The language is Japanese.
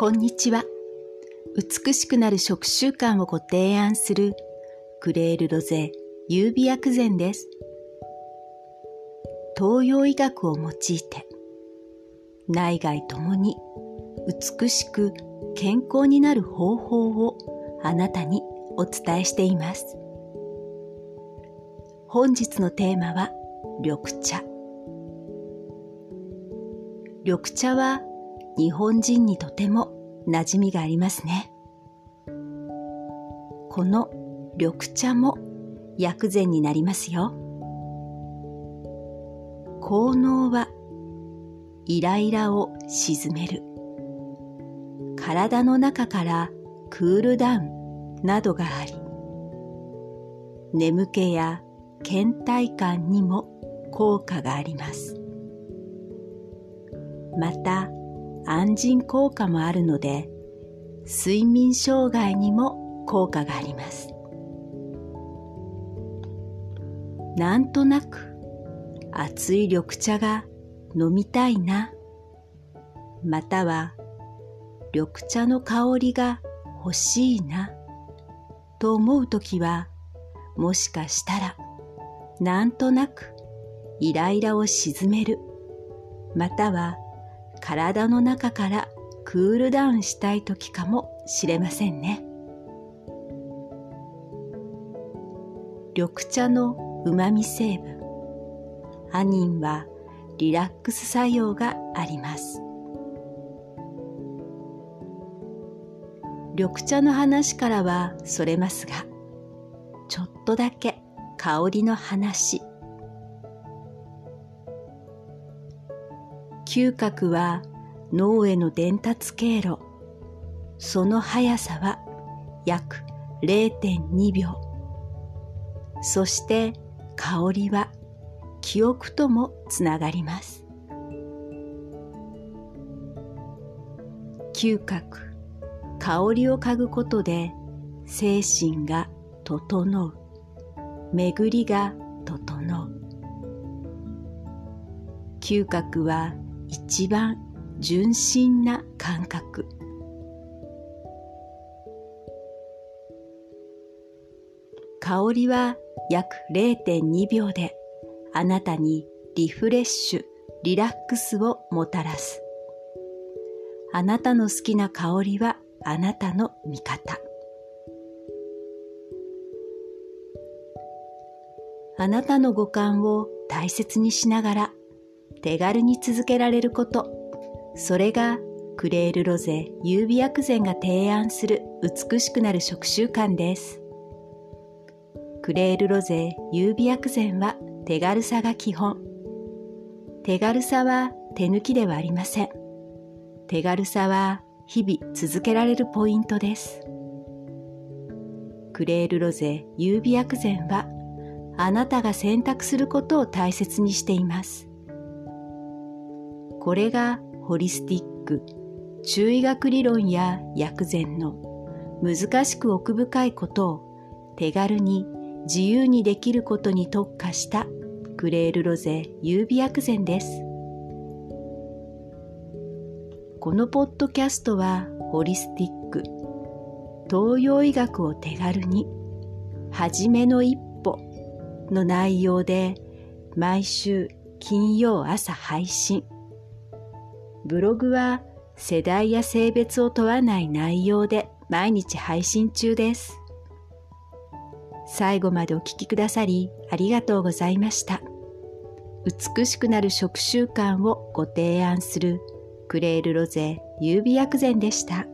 こんにちは。美しくなる食習慣をご提案するクレールロゼ優美薬膳です。東洋医学を用いて内外ともに美しく健康になる方法をあなたにお伝えしています。本日のテーマは緑茶。緑茶は日本人にとても馴染みがありますね。この緑茶も薬膳になりますよ。効能はイライラを鎮める。体の中からクールダウンなどがあり、眠気や倦怠感にも効果があります。また、安心効果もあるので、睡眠障害にも効果があります。なんとなく熱い緑茶が飲みたいな、または緑茶の香りが欲しいな、と思うときは、もしかしたら、なんとなくイライラを鎮める、または体の中からクールダウンしたい時かもしれませんね。緑茶の旨味成分、アニンはリラックス作用があります。緑茶の話からはそれますが、ちょっとだけ香りの話。嗅覚は脳への伝達経路。その速さは約0.2秒。そして香りは記憶ともつながります。嗅覚、香りを嗅ぐことで精神が整う。巡りが整う。嗅覚は一番純真な感覚香りは約0.2秒であなたにリフレッシュ、リラックスをもたらす。あなたの好きな香りはあなたの味方。あなたの五感を大切にしながら手軽に続けられること、それがクレールロゼ優美薬膳が提案する美しくなる食習慣です。クレールロゼ優美薬膳は手軽さが基本。手軽さは手抜きではありません。手軽さは日々続けられるポイントです。クレールロゼ優美薬膳はあなたが選択することを大切にしています。これがホリスティック、中医学理論や薬膳の難しく奥深いことを手軽に自由にできることに特化したクレールロゼ優美薬膳です。このポッドキャストはホリスティック、東洋医学を手軽に、はじめの一歩の内容で毎週金曜朝配信。ブログは世代や性別を問わない内容で毎日配信中です。最後までお聴きくださりありがとうございました。美しくなる食習慣をご提案するクレールロゼ優美薬膳でした。